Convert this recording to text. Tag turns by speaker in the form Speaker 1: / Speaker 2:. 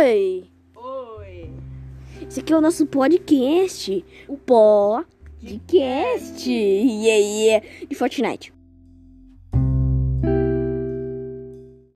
Speaker 1: Oi!
Speaker 2: Oi!
Speaker 1: Esse aqui é o nosso podcast. O podcast. Yeah, yeah. De Fortnite.